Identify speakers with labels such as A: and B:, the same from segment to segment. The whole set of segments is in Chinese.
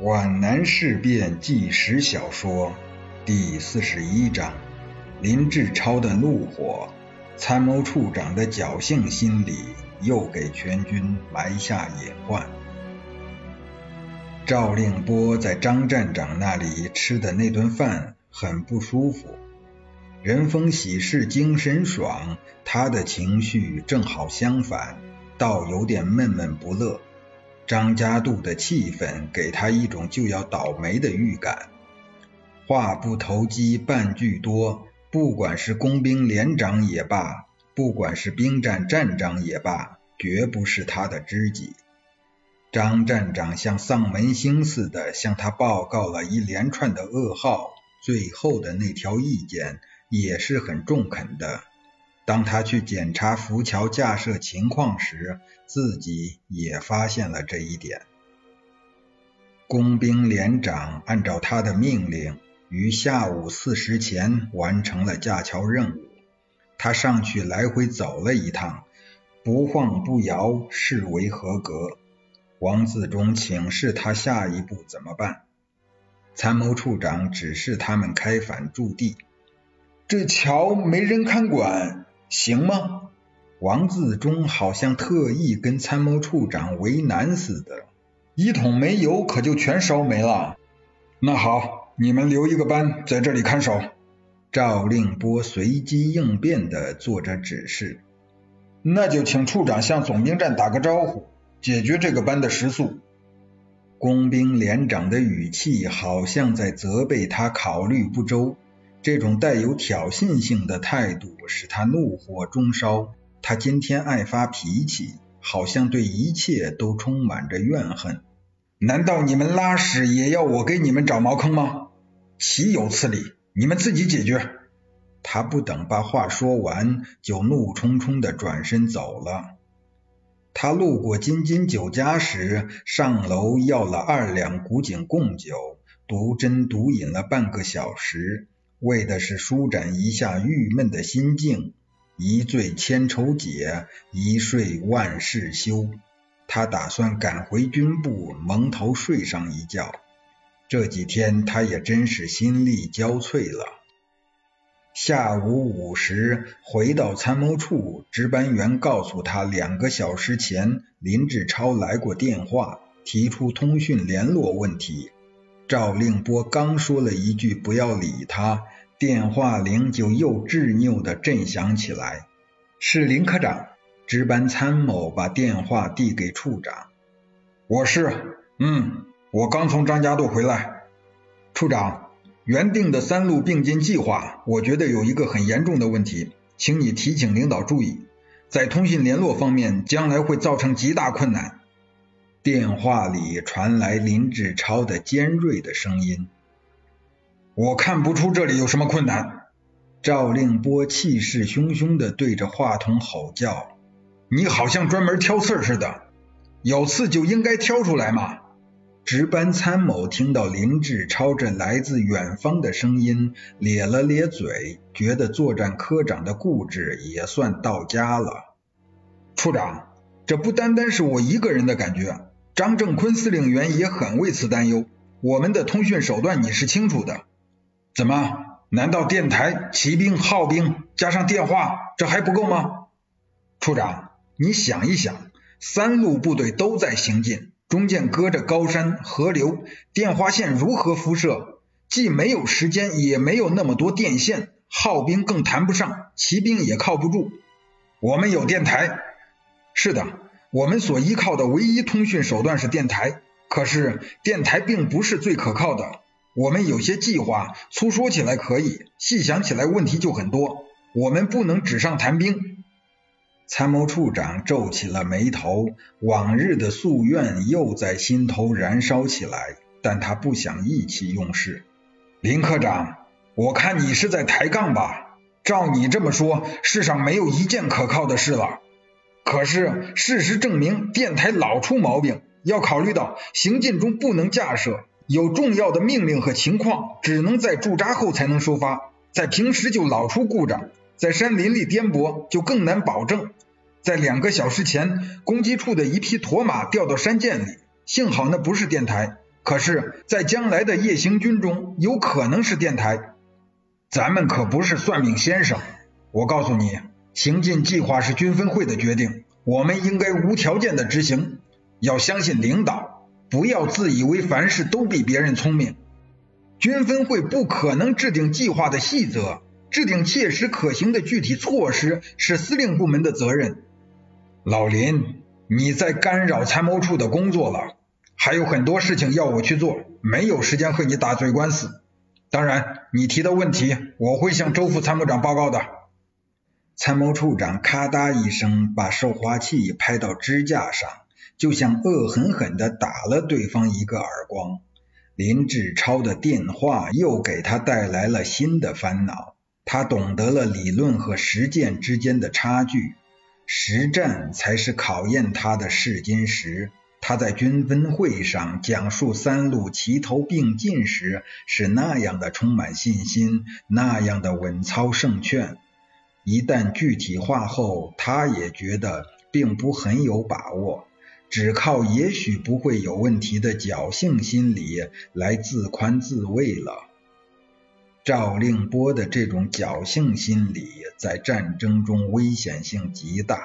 A: 皖南事变纪实小说第四十一章：林志超的怒火，参谋处长的侥幸心理又给全军埋下隐患。赵令波在张站长那里吃的那顿饭很不舒服，人逢喜事精神爽，他的情绪正好相反，倒有点闷闷不乐。张家渡的气氛给他一种就要倒霉的预感。话不投机半句多，不管是工兵连长也罢，不管是兵站站长也罢，绝不是他的知己。张站长像丧门星似的向他报告了一连串的噩耗，最后的那条意见也是很中肯的。当他去检查浮桥架设情况时，自己也发现了这一点。工兵连长按照他的命令，于下午四时前完成了架桥任务。他上去来回走了一趟，不晃不摇，视为合格。王自忠请示他下一步怎么办，参谋处长指示他们开返驻地。
B: 这桥没人看管。行吗？
A: 王自忠好像特意跟参谋处长为难似的。
B: 一桶煤油可就全烧没了。那好，你们留一个班在这里看守。
A: 赵令波随机应变的做着指示。
B: 那就请处长向总兵站打个招呼，解决这个班的食宿。
A: 工兵连长的语气好像在责备他考虑不周。这种带有挑衅性的态度使他怒火中烧。他今天爱发脾气，好像对一切都充满着怨恨。
B: 难道你们拉屎也要我给你们找茅坑吗？岂有此理！你们自己解决。
A: 他不等把话说完，就怒冲冲的转身走了。他路过金金酒家时，上楼要了二两古井贡酒，独斟独饮了半个小时。为的是舒展一下郁闷的心境，一醉千愁解，一睡万事休。他打算赶回军部，蒙头睡上一觉。这几天他也真是心力交瘁了。下午五时回到参谋处，值班员告诉他，两个小时前林志超来过电话，提出通讯联络问题。赵令波刚说了一句“不要理他”，电话铃就又执拗的震响起来。
B: 是林科长，
A: 值班参谋把电话递给处长。
B: 我是，嗯，我刚从张家渡回来。处长，原定的三路并进计划，我觉得有一个很严重的问题，请你提醒领导注意，在通信联络方面，将来会造成极大困难。
A: 电话里传来林志超的尖锐的声音：“
B: 我看不出这里有什么困难。”
A: 赵令波气势汹汹的对着话筒吼叫：“
B: 你好像专门挑刺似的，有刺就应该挑出来嘛！”
A: 值班参谋听到林志超这来自远方的声音，咧了咧嘴，觉得作战科长的固执也算到家了。
B: 处长，这不单单是我一个人的感觉。张正坤司令员也很为此担忧。我们的通讯手段你是清楚的，怎么？难道电台、骑兵、号兵加上电话，这还不够吗？处长，你想一想，三路部队都在行进，中间隔着高山、河流，电话线如何辐射？既没有时间，也没有那么多电线，号兵更谈不上，骑兵也靠不住。我们有电台，是的。我们所依靠的唯一通讯手段是电台，可是电台并不是最可靠的。我们有些计划，粗说起来可以，细想起来问题就很多。我们不能纸上谈兵。
A: 参谋处长皱起了眉头，往日的夙愿又在心头燃烧起来，但他不想意气用事。
B: 林科长，我看你是在抬杠吧？照你这么说，世上没有一件可靠的事了。可是事实证明，电台老出毛病。要考虑到行进中不能架设，有重要的命令和情况，只能在驻扎后才能收发。在平时就老出故障，在山林里颠簸就更难保证。在两个小时前，攻击处的一匹驼马掉到山涧里，幸好那不是电台，可是，在将来的夜行军中，有可能是电台。咱们可不是算命先生，我告诉你，行进计划是军分会的决定，我们应该无条件的执行，要相信领导，不要自以为凡事都比别人聪明。军分会不可能制定计划的细则，制定切实可行的具体措施是司令部门的责任。老林，你在干扰参谋处的工作了，还有很多事情要我去做，没有时间和你打嘴官司。当然，你提的问题我会向周副参谋长报告的。
A: 参谋处长咔嗒一声把受话器拍到支架上，就像恶狠狠地打了对方一个耳光。林志超的电话又给他带来了新的烦恼，他懂得了理论和实践之间的差距，实战才是考验他的试金石。他在军分会上讲述三路齐头并进时，是那样的充满信心，那样的稳操胜券。一旦具体化后，他也觉得并不很有把握，只靠也许不会有问题的侥幸心理来自宽自慰了。赵令波的这种侥幸心理在战争中危险性极大。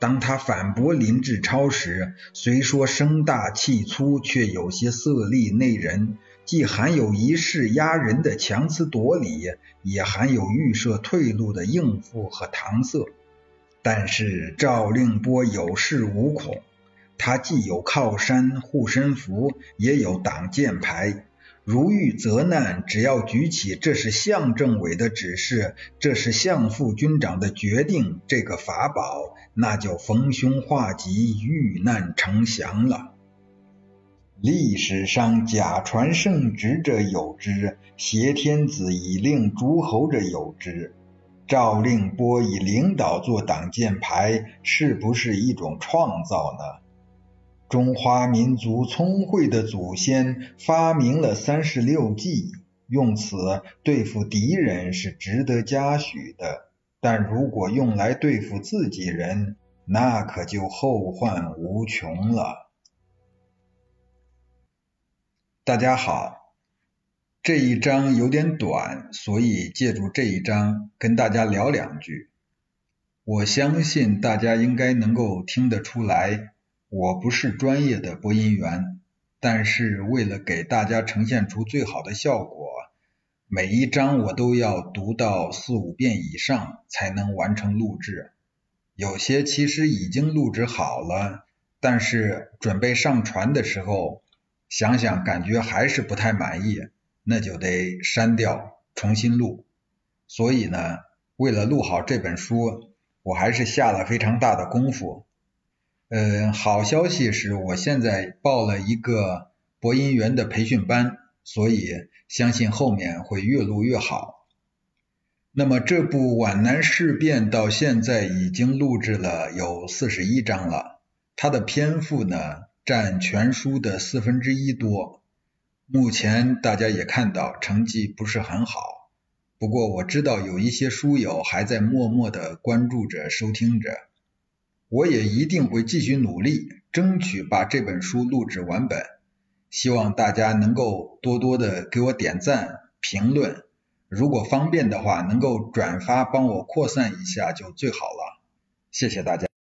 A: 当他反驳林志超时，虽说声大气粗，却有些色厉内荏，既含有一势压人的强词夺理，也含有预设退路的应付和搪塞。但是赵令波有恃无恐，他既有靠山护身符，也有挡箭牌。如遇责难，只要举起“这是向政委的指示，这是向副军长的决定”这个法宝，那就逢凶化吉，遇难成祥了。历史上假传圣旨者有之，挟天子以令诸侯者有之。赵令波以领导做挡箭牌，是不是一种创造呢？中华民族聪慧的祖先发明了三十六计，用此对付敌人是值得嘉许的。但如果用来对付自己人，那可就后患无穷了。大家好，这一章有点短，所以借助这一章跟大家聊两句。我相信大家应该能够听得出来。我不是专业的播音员，但是为了给大家呈现出最好的效果，每一章我都要读到四五遍以上才能完成录制。有些其实已经录制好了，但是准备上传的时候，想想感觉还是不太满意，那就得删掉重新录。所以呢，为了录好这本书，我还是下了非常大的功夫。呃，好消息是我现在报了一个播音员的培训班，所以相信后面会越录越好。那么这部《皖南事变》到现在已经录制了有四十一章了，它的篇幅呢占全书的四分之一多。目前大家也看到成绩不是很好，不过我知道有一些书友还在默默的关注着、收听着。我也一定会继续努力，争取把这本书录制完本。希望大家能够多多的给我点赞、评论，如果方便的话，能够转发帮我扩散一下就最好了。谢谢大家。